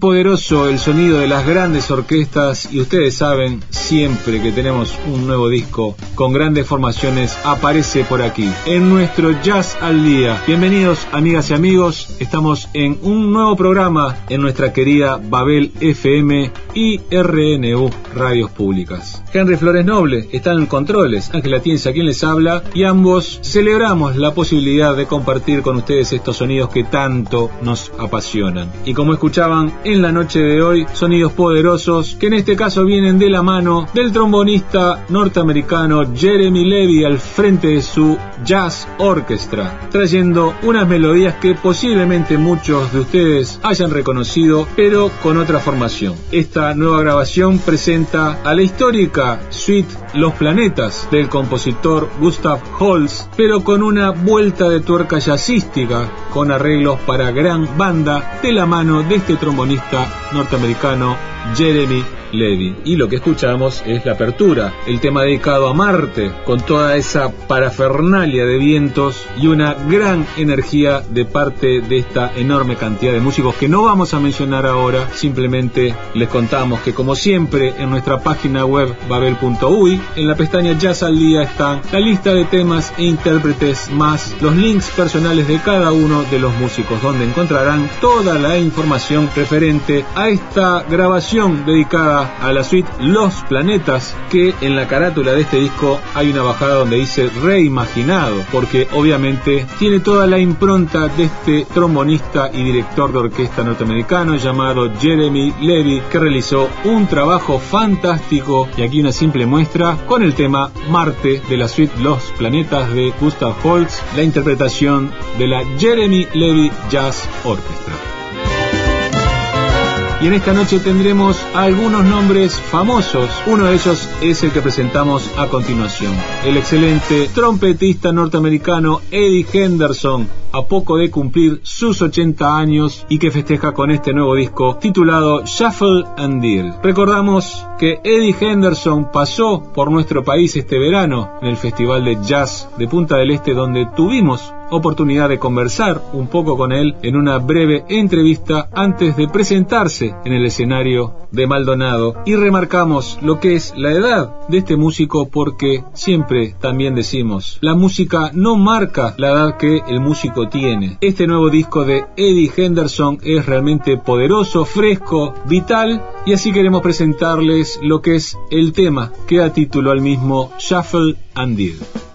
poderoso el sonido de las grandes orquestas y ustedes saben, siempre que tenemos un nuevo disco con grandes formaciones aparece por aquí, en nuestro Jazz al Día. Bienvenidos amigas y amigos, estamos en un nuevo programa en nuestra querida Babel FM y RNU Radios Públicas. Henry Flores Noble está en controles, Ángela Tienza quien les habla y ambos celebramos la posibilidad de compartir con ustedes estos sonidos que tanto nos apasionan. Y como escuchaban en la noche de hoy sonidos poderosos que en este caso vienen de la mano del trombonista norteamericano Jeremy Levy al frente de su Jazz Orchestra, trayendo unas melodías que posiblemente muchos de ustedes hayan reconocido, pero con otra formación. Esta nueva grabación presenta a la histórica suite Los Planetas del compositor Gustav Holst, pero con una vuelta de tuerca jazzística, con arreglos para gran banda de la mano de este trombonista norteamericano Jeremy Levy. Y lo que escuchamos es la apertura, el tema dedicado a Marte, con toda esa parafernalia de vientos y una gran energía de parte de esta enorme cantidad de músicos que no vamos a mencionar ahora, simplemente les contamos que como siempre en nuestra página web babel.uy, en la pestaña Jazz al Día están la lista de temas e intérpretes más los links personales de cada uno de los músicos, donde encontrarán toda la información referente a esta grabación dedicada a la suite Los Planetas, que en la carátula de este disco hay una bajada donde dice reimaginado, porque obviamente tiene toda la impronta de este trombonista y director de orquesta norteamericano llamado Jeremy Levy, que realizó un trabajo fantástico y aquí una simple muestra con el tema Marte de la suite Los Planetas de Gustav Holst, la interpretación de la Jeremy Levy Jazz Orchestra. Y en esta noche tendremos algunos nombres famosos. Uno de ellos es el que presentamos a continuación. El excelente trompetista norteamericano Eddie Henderson, a poco de cumplir sus 80 años y que festeja con este nuevo disco titulado Shuffle and Deal. Recordamos que Eddie Henderson pasó por nuestro país este verano en el Festival de Jazz de Punta del Este donde tuvimos oportunidad de conversar un poco con él en una breve entrevista antes de presentarse en el escenario de Maldonado y remarcamos lo que es la edad de este músico porque siempre también decimos, la música no marca la edad que el músico tiene. Este nuevo disco de Eddie Henderson es realmente poderoso, fresco, vital y así queremos presentarles lo que es el tema que da título al mismo Shuffle and Deal.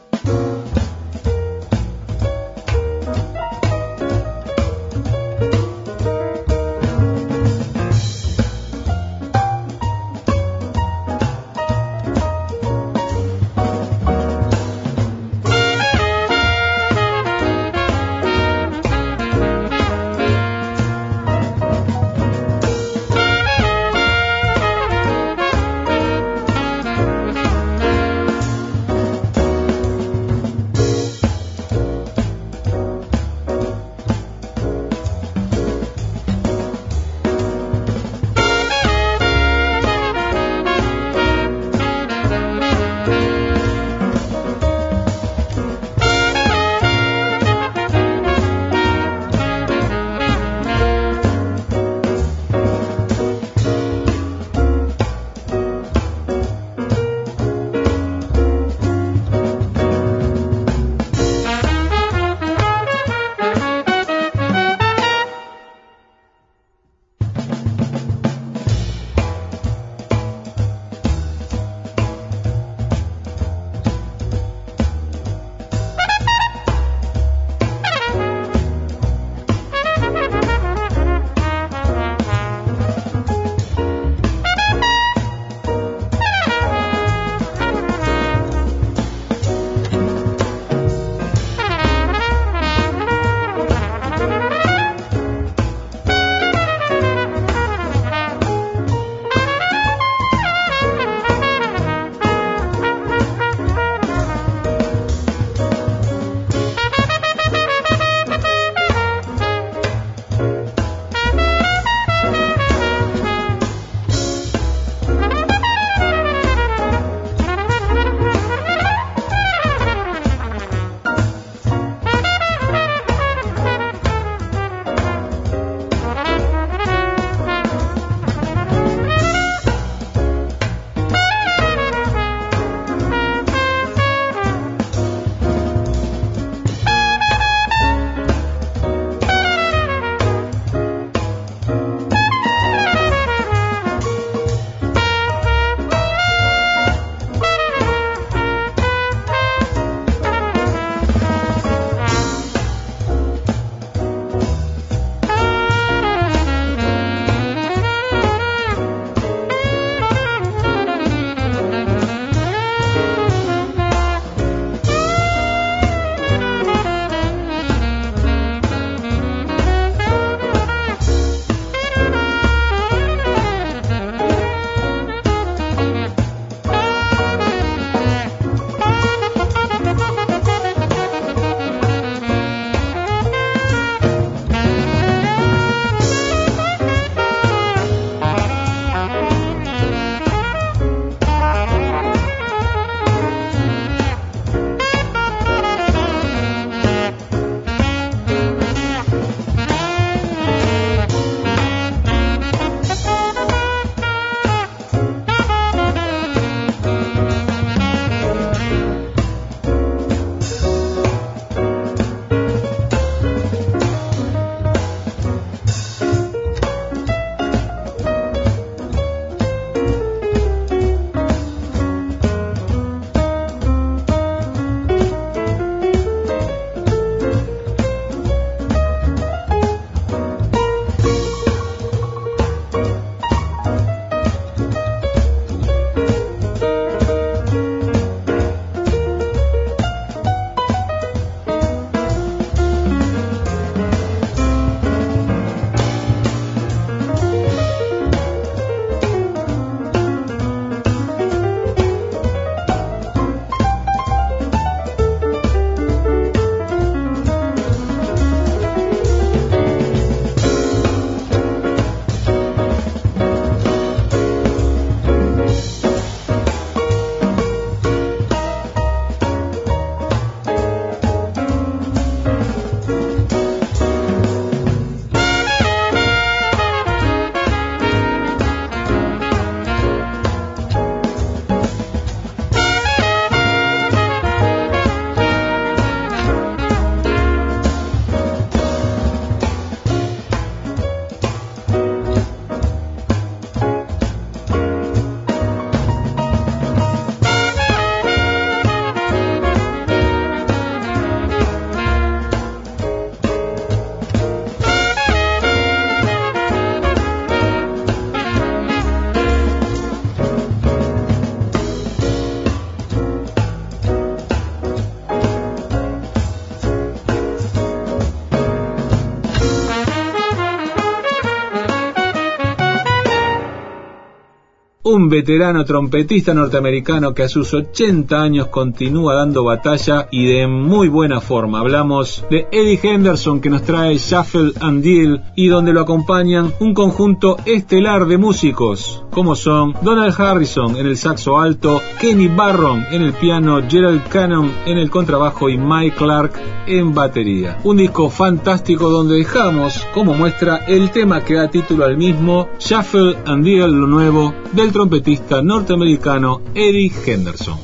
Un veterano trompetista norteamericano que a sus 80 años continúa dando batalla y de muy buena forma. Hablamos de Eddie Henderson que nos trae Shuffle and Deal y donde lo acompañan un conjunto estelar de músicos como son Donald Harrison en el saxo alto, Kenny Barron en el piano, Gerald Cannon en el contrabajo y Mike Clark en batería. Un disco fantástico donde dejamos como muestra el tema que da título al mismo, Shuffle and Deal, lo nuevo del trompetista norteamericano Eddie Henderson.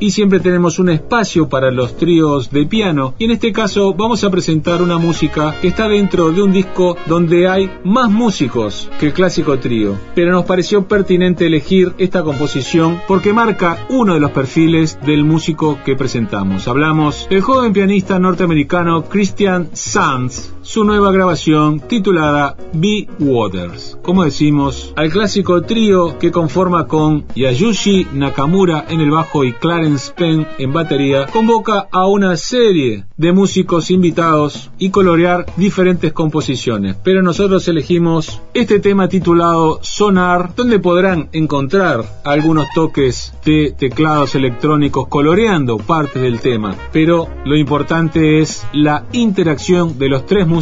Y siempre tenemos un espacio para los tríos de piano. Y en este caso vamos a presentar una música que está dentro de un disco donde hay más músicos que el clásico trío, pero nos pareció pertinente elegir esta composición porque marca uno de los perfiles del músico que presentamos. Hablamos del joven pianista norteamericano Christian Sands, su nueva grabación titulada Be Waters. Como decimos, al clásico trío que conforma con Yayushi Nakamura en el bajo y Clarence Penn en batería, convoca a una serie de músicos invitados y colorear diferentes composiciones. Pero nosotros elegimos este tema titulado Sonar, donde podrán encontrar algunos toques de teclados electrónicos coloreando partes del tema. Pero lo importante es la interacción de los tres músicos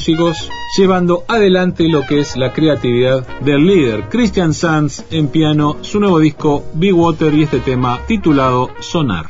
llevando adelante lo que es la creatividad del líder Christian Sanz en piano, su nuevo disco Big Water y este tema titulado Sonar.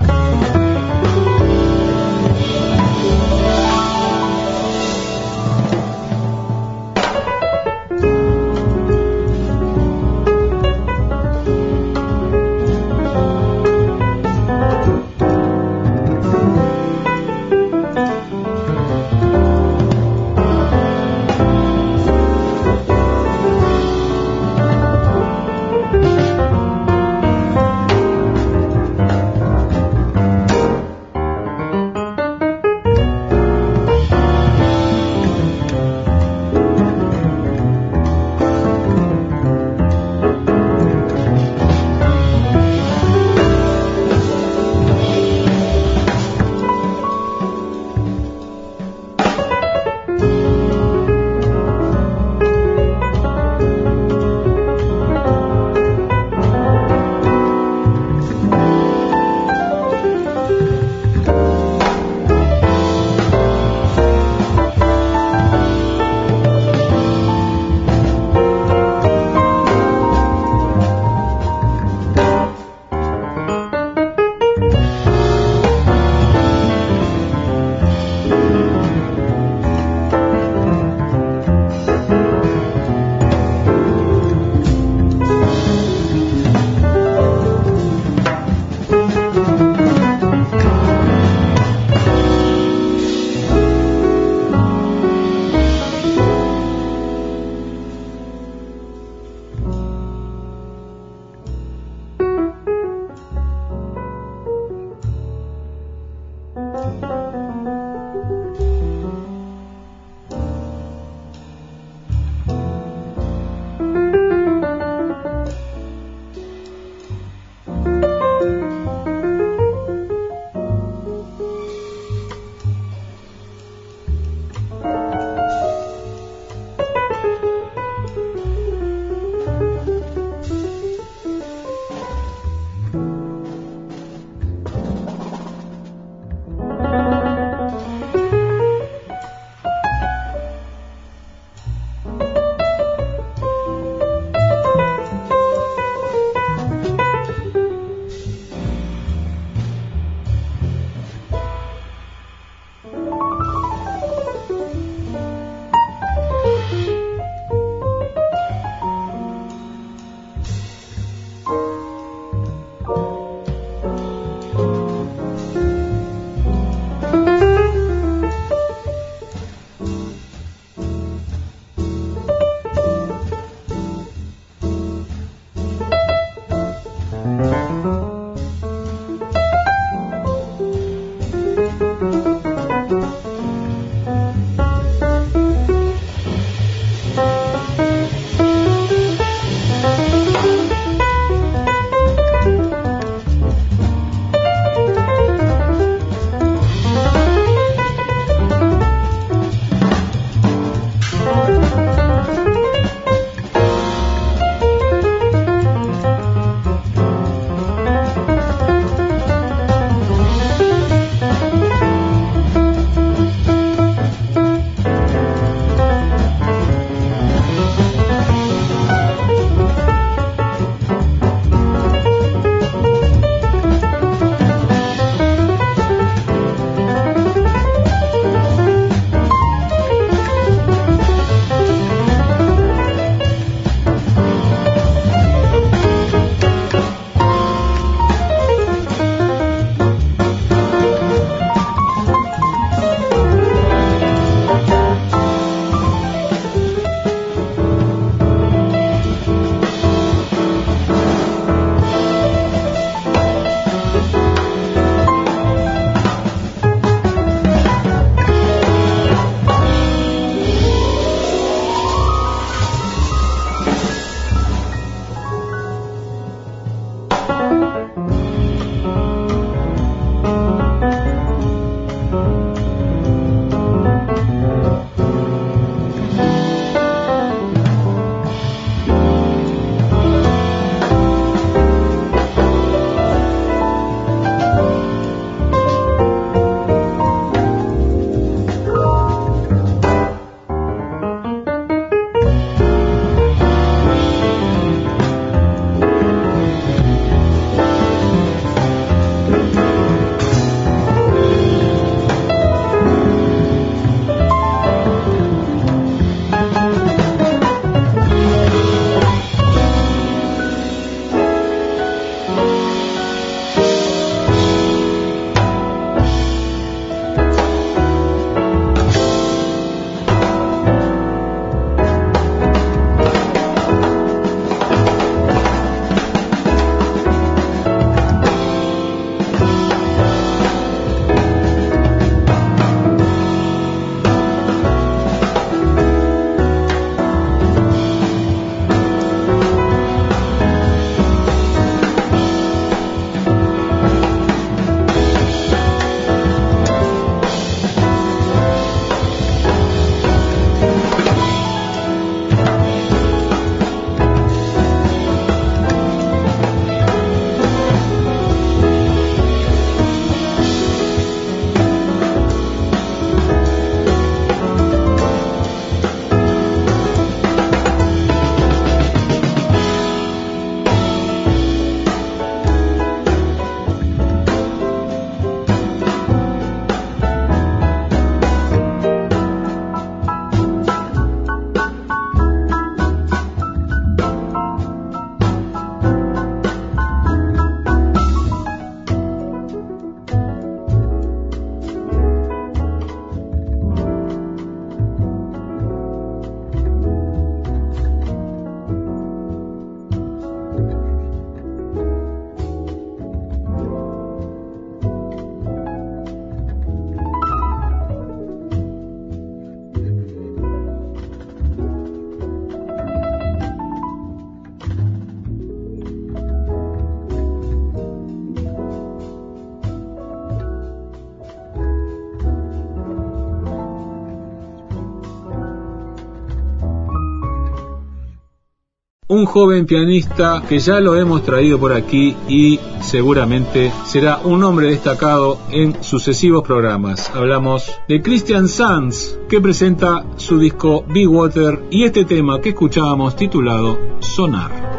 Un joven pianista que ya lo hemos traído por aquí y seguramente será un hombre destacado en sucesivos programas. Hablamos de Christian Sanz, que presenta su disco Big Water y este tema que escuchábamos titulado Sonar.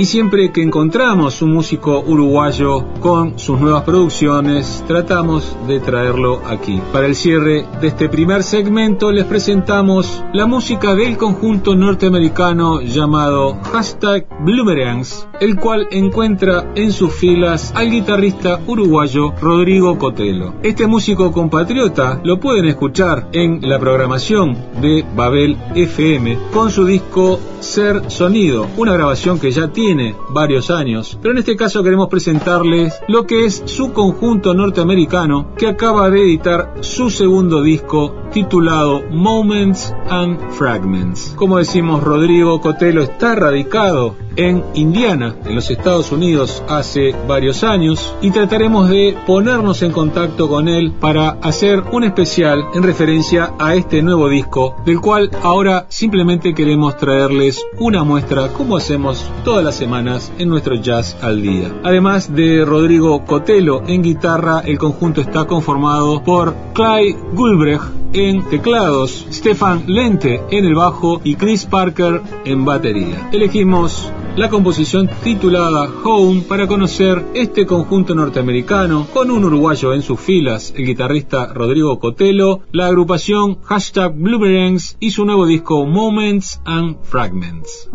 Y siempre que encontramos un músico uruguayo con sus nuevas producciones, tratamos de traerlo aquí. Para el cierre de este primer segmento les presentamos la música del conjunto norteamericano llamado Hashtag Bloomerangs, el cual encuentra en sus filas al guitarrista uruguayo Rodrigo Cotelo. Este músico compatriota lo pueden escuchar en la programación de Babel FM con su disco Ser Sonido, una grabación que ya tiene tiene varios años, pero en este caso queremos presentarles lo que es su conjunto norteamericano que acaba de editar su segundo disco titulado Moments and Fragments. Como decimos, Rodrigo Cotelo está radicado en Indiana, en los Estados Unidos, hace varios años y trataremos de ponernos en contacto con él para hacer un especial en referencia a este nuevo disco, del cual ahora simplemente queremos traerles una muestra como hacemos todas las semanas en nuestro Jazz al Día. Además de Rodrigo Cotelo en guitarra, el conjunto está conformado por Clyde Gulbrecht en teclados, Stefan Lente en el bajo y Chris Parker en batería. Elegimos la composición titulada Home para conocer este conjunto norteamericano con un uruguayo en sus filas, el guitarrista Rodrigo Cotelo, la agrupación hashtag Blueberries y su nuevo disco Moments and Fragments.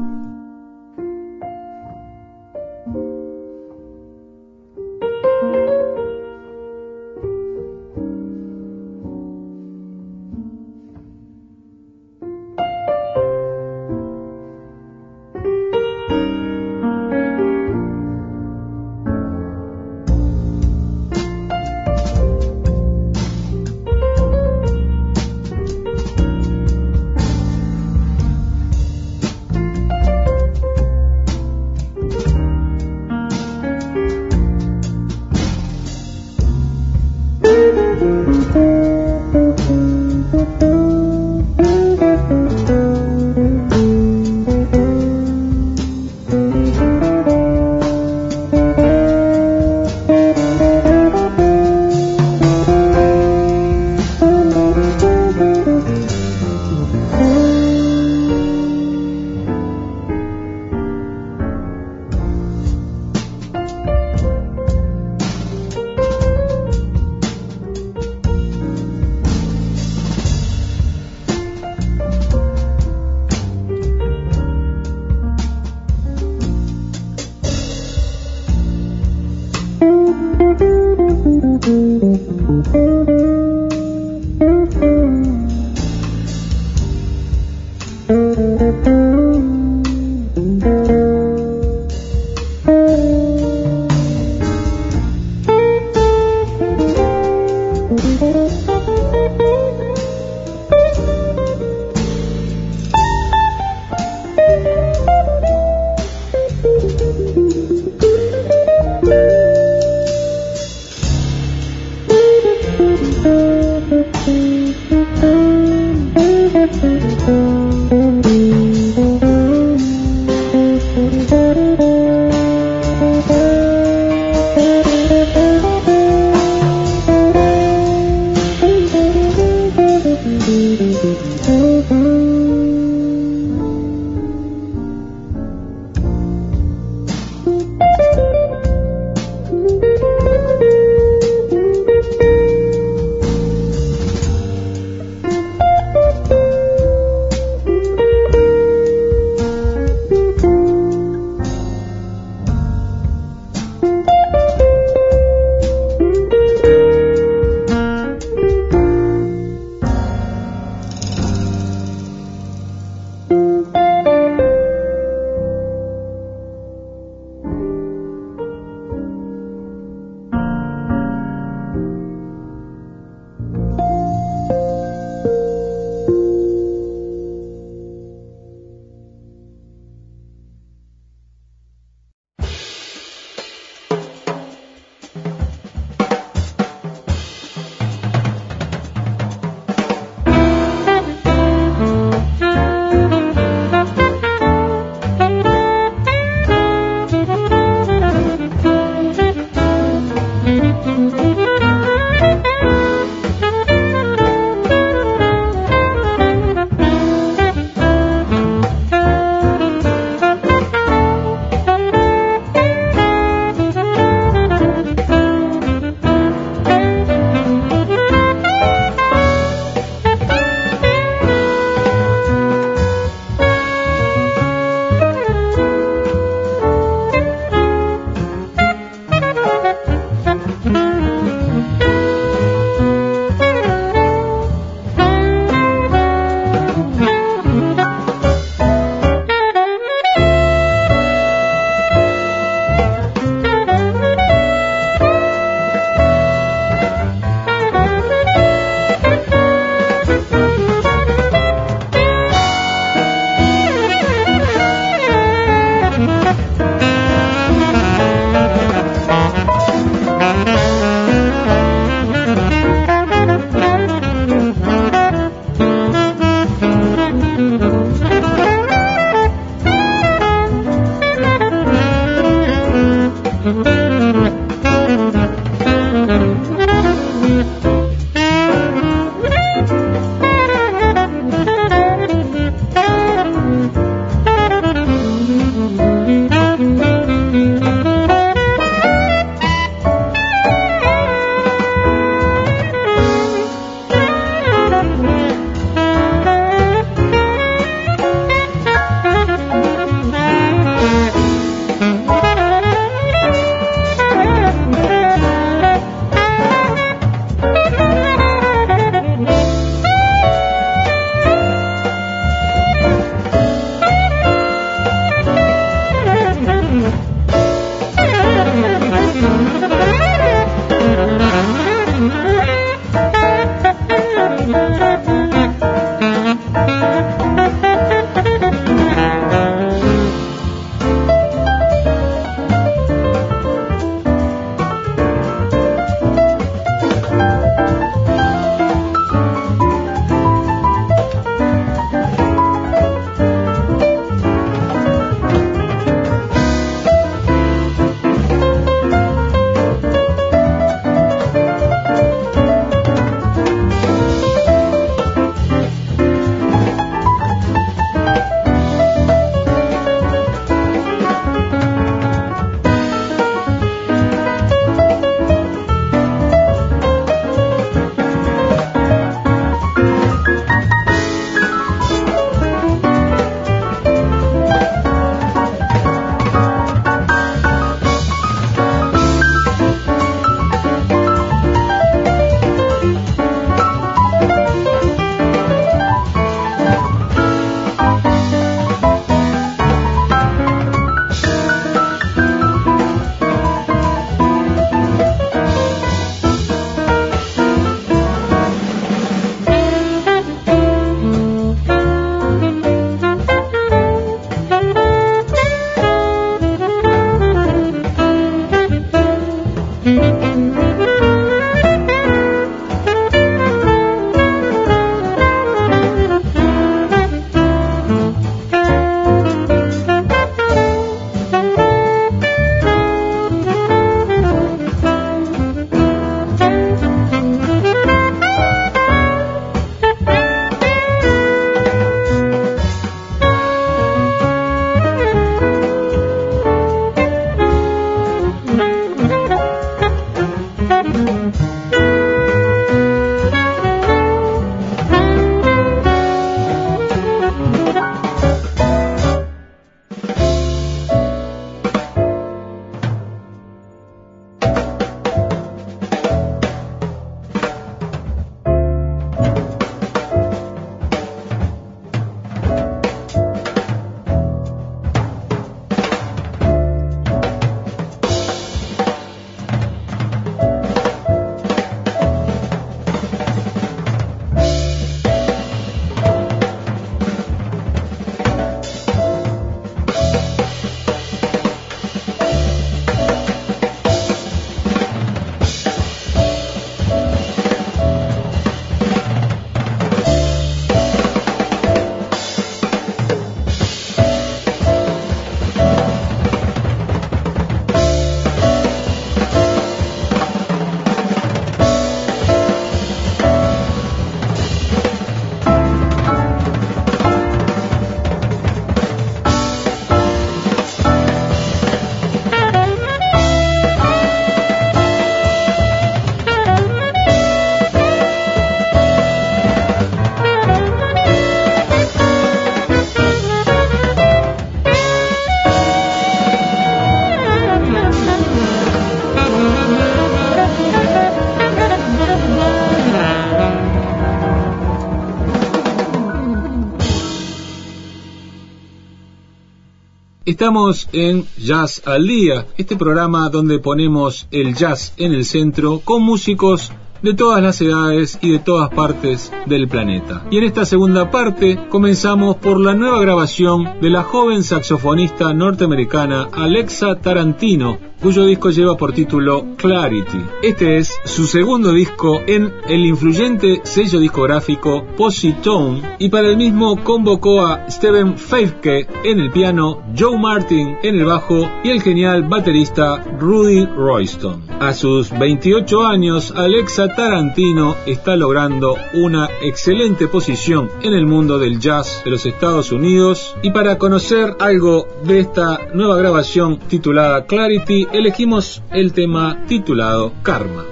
Estamos en Jazz al Día, este programa donde ponemos el jazz en el centro con músicos de todas las edades y de todas partes del planeta. Y en esta segunda parte comenzamos por la nueva grabación de la joven saxofonista norteamericana Alexa Tarantino, cuyo disco lleva por título Clarity. Este es su segundo disco en el influyente sello discográfico Positone y para el mismo convocó a Steven Feifke en el piano, Joe Martin en el bajo y el genial baterista Rudy Royston. A sus 28 años, Alexa Tarantino está logrando una excelente posición en el mundo del jazz de los Estados Unidos y para conocer algo de esta nueva grabación titulada Clarity, elegimos el tema titulado Karma.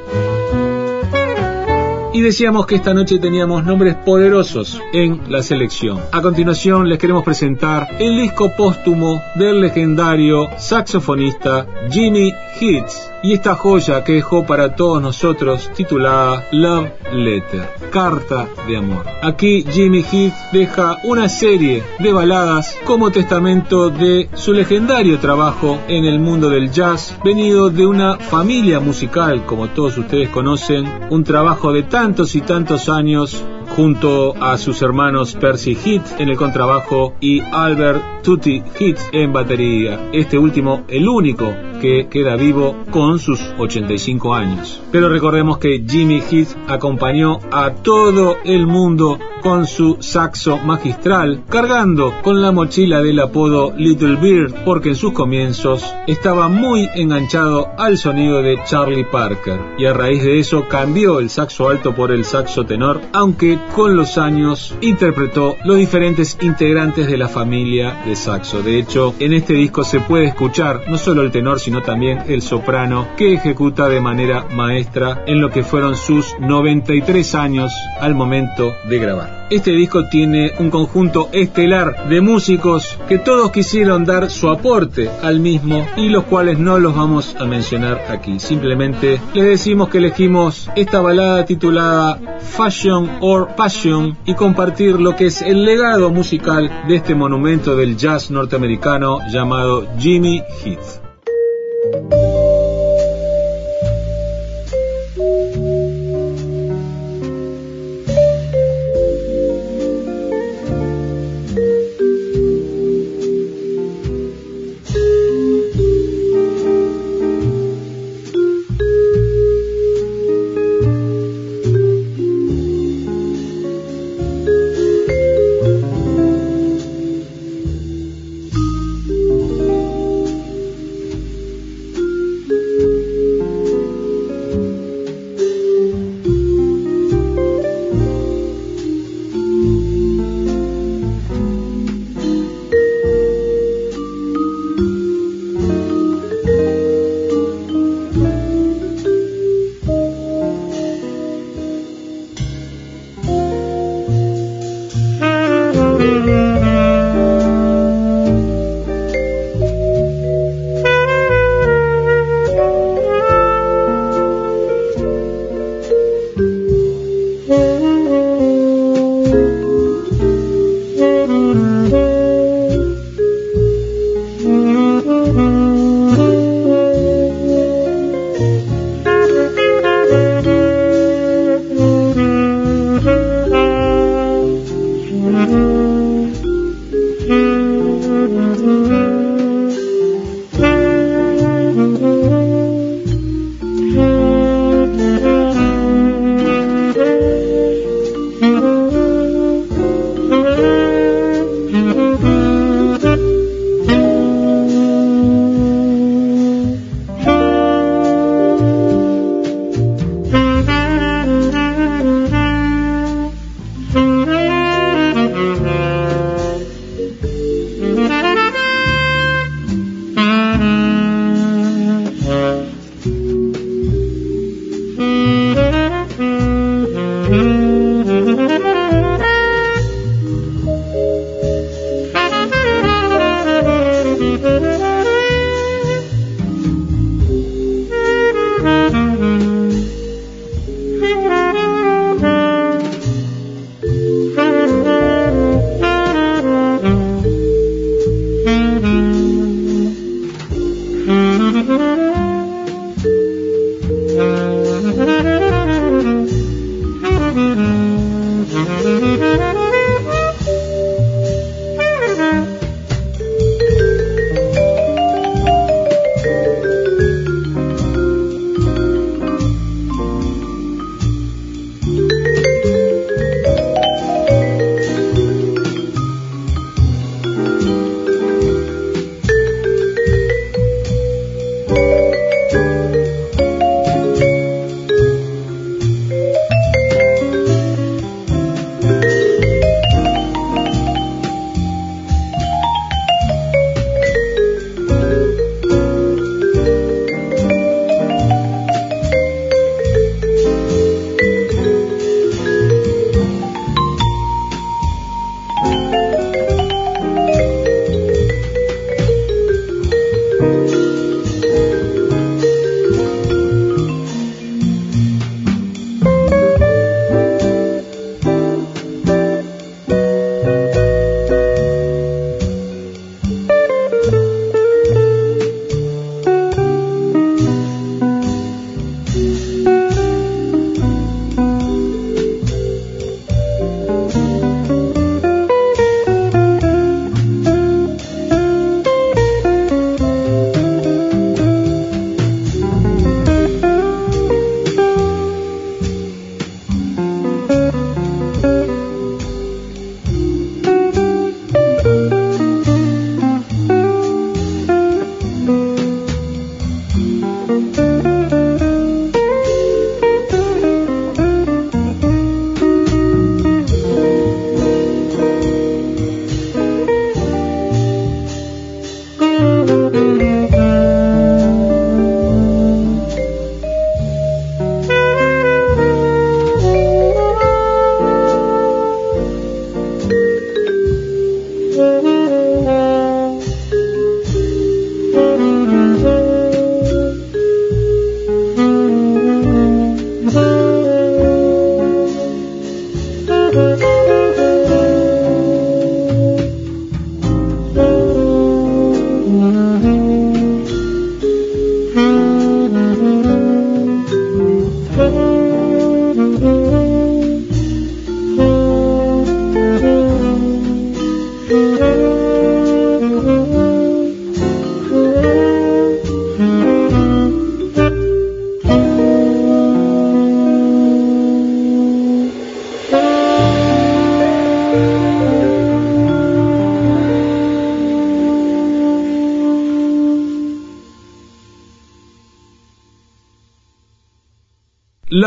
Y decíamos que esta noche teníamos nombres poderosos en la selección. A continuación les queremos presentar el disco póstumo del legendario saxofonista Jimmy Hits y esta joya que dejó para todos nosotros titulada Love Letter, Carta de Amor. Aquí Jimmy Heath deja una serie de baladas como testamento de su legendario trabajo en el mundo del jazz, venido de una familia musical, como todos ustedes conocen, un trabajo de tantos y tantos años junto a sus hermanos Percy Heath en el contrabajo y Albert Tutti Heath en batería. Este último, el único que queda vivo con sus 85 años. Pero recordemos que Jimmy Heath acompañó a todo el mundo con su saxo magistral, cargando con la mochila del apodo Little Bird, porque en sus comienzos estaba muy enganchado al sonido de Charlie Parker, y a raíz de eso cambió el saxo alto por el saxo tenor, aunque con los años interpretó los diferentes integrantes de la familia de saxo. De hecho, en este disco se puede escuchar no solo el tenor, sino también el soprano, que ejecuta de manera maestra en lo que fueron sus 93 años al momento de grabar. Este disco tiene un conjunto estelar de músicos que todos quisieron dar su aporte al mismo y los cuales no los vamos a mencionar aquí. Simplemente les decimos que elegimos esta balada titulada Fashion or Passion y compartir lo que es el legado musical de este monumento del jazz norteamericano llamado Jimmy Heath.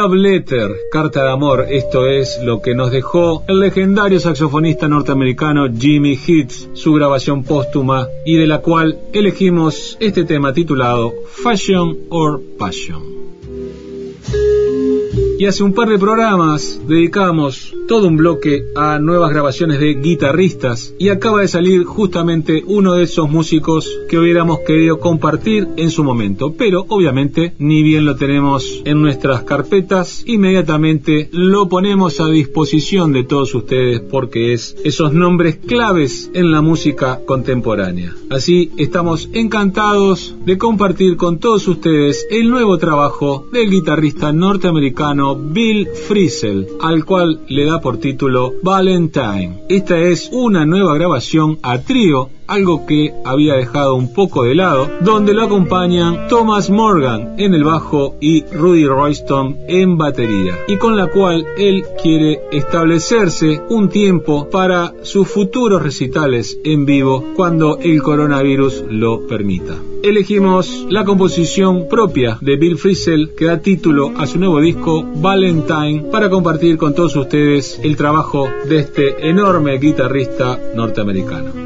Love Letter, Carta de Amor, esto es lo que nos dejó el legendario saxofonista norteamericano Jimmy Hitz, su grabación póstuma y de la cual elegimos este tema titulado Fashion or Passion. Y hace un par de programas dedicamos todo un bloque a nuevas grabaciones de guitarristas y acaba de salir justamente uno de esos músicos que hubiéramos querido compartir en su momento, pero obviamente ni bien lo tenemos en nuestras carpetas, inmediatamente lo ponemos a disposición de todos ustedes porque es esos nombres claves en la música contemporánea. Así estamos encantados de compartir con todos ustedes el nuevo trabajo del guitarrista norteamericano Bill Frisell, al cual le da por título Valentine. Esta es una nueva grabación a trío algo que había dejado un poco de lado, donde lo acompañan Thomas Morgan en el bajo y Rudy Royston en batería, y con la cual él quiere establecerse un tiempo para sus futuros recitales en vivo cuando el coronavirus lo permita. Elegimos la composición propia de Bill Frisell que da título a su nuevo disco Valentine para compartir con todos ustedes el trabajo de este enorme guitarrista norteamericano.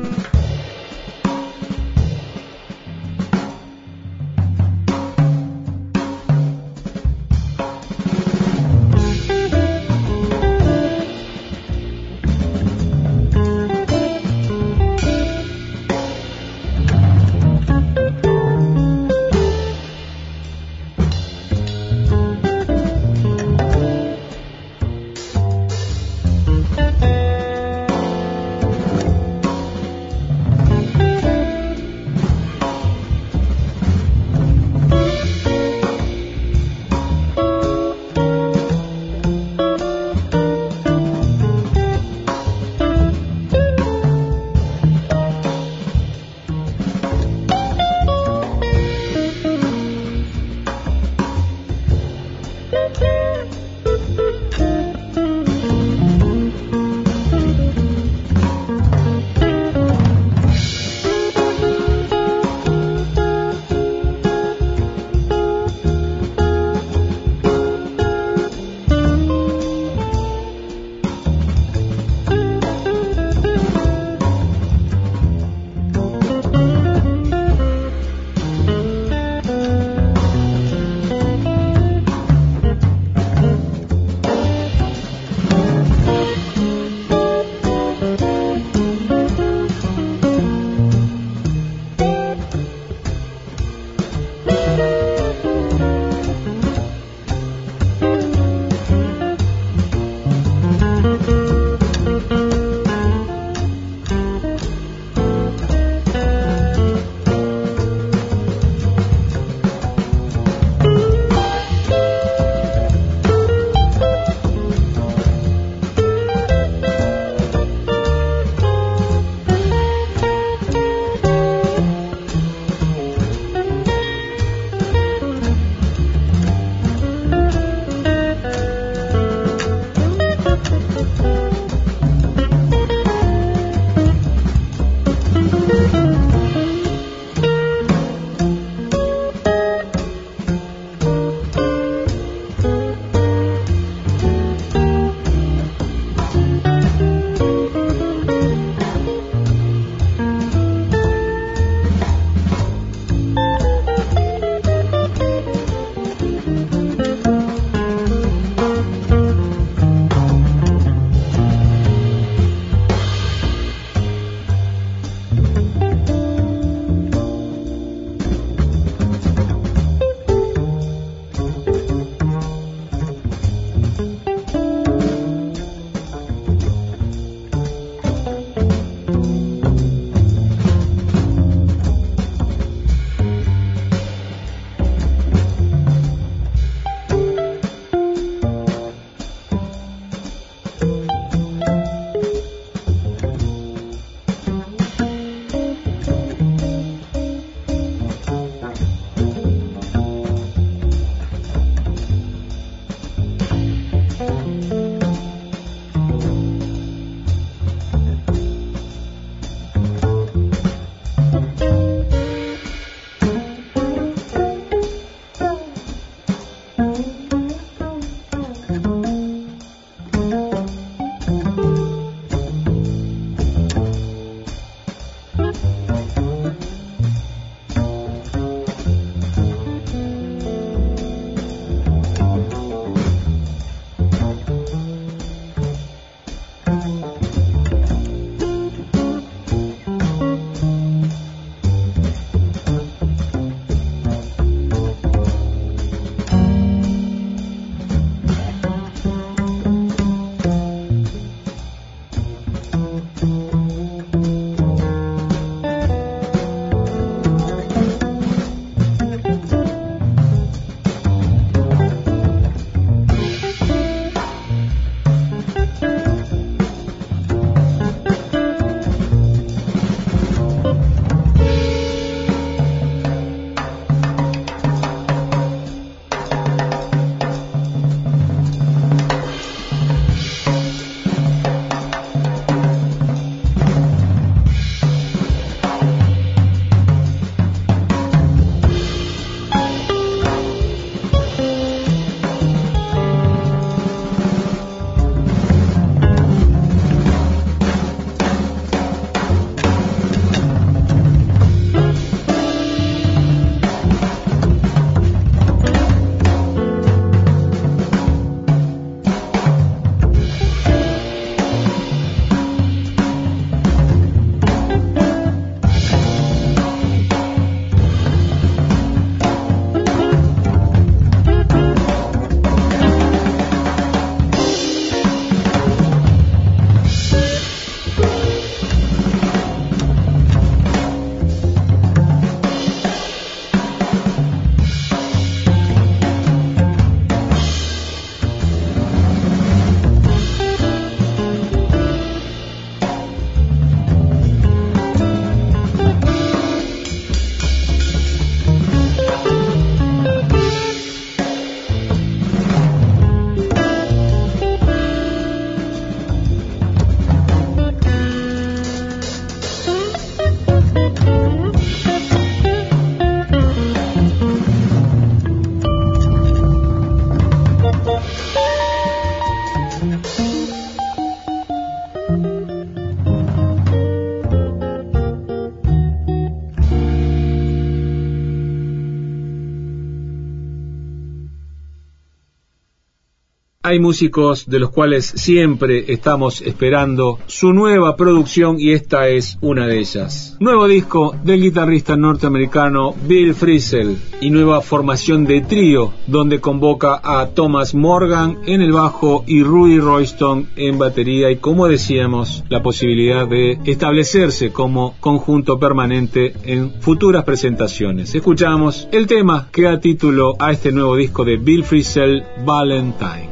Hay músicos de los cuales siempre estamos esperando su nueva producción y esta es una de ellas. Nuevo disco del guitarrista norteamericano Bill Frisell y nueva formación de trío donde convoca a Thomas Morgan en el bajo y Rudy Royston en batería y como decíamos la posibilidad de establecerse como conjunto permanente en futuras presentaciones. Escuchamos el tema que da título a este nuevo disco de Bill Frisell, Valentine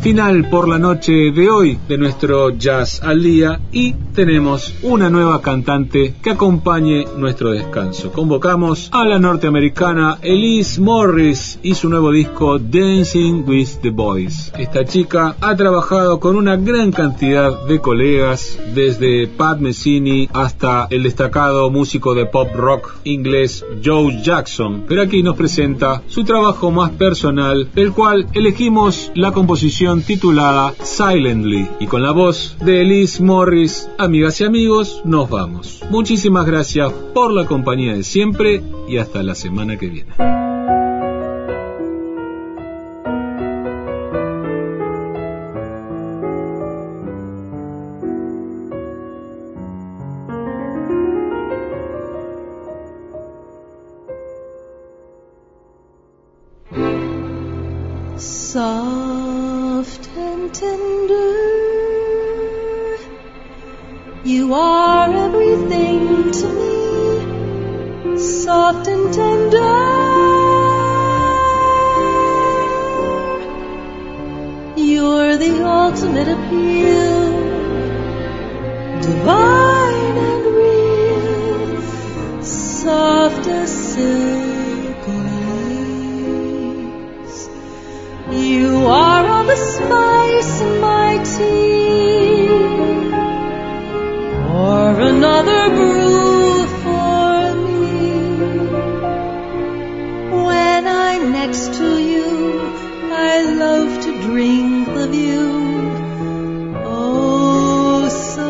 final por la noche de hoy de nuestro Jazz al Día y tenemos una nueva cantante que acompañe nuestro descanso. Convocamos a la norteamericana Elise Morris y su nuevo disco Dancing with the Boys. Esta chica ha trabajado con una gran cantidad de colegas, desde Pat Messini hasta el destacado músico de pop rock inglés Joe Jackson, pero aquí nos presenta su trabajo más personal, del cual elegimos la composición titulada Silently y con la voz de Elise Morris, amigas y amigos, nos vamos. Muchísimas gracias por la compañía de siempre y hasta la semana que viene. drink the view. Oh, so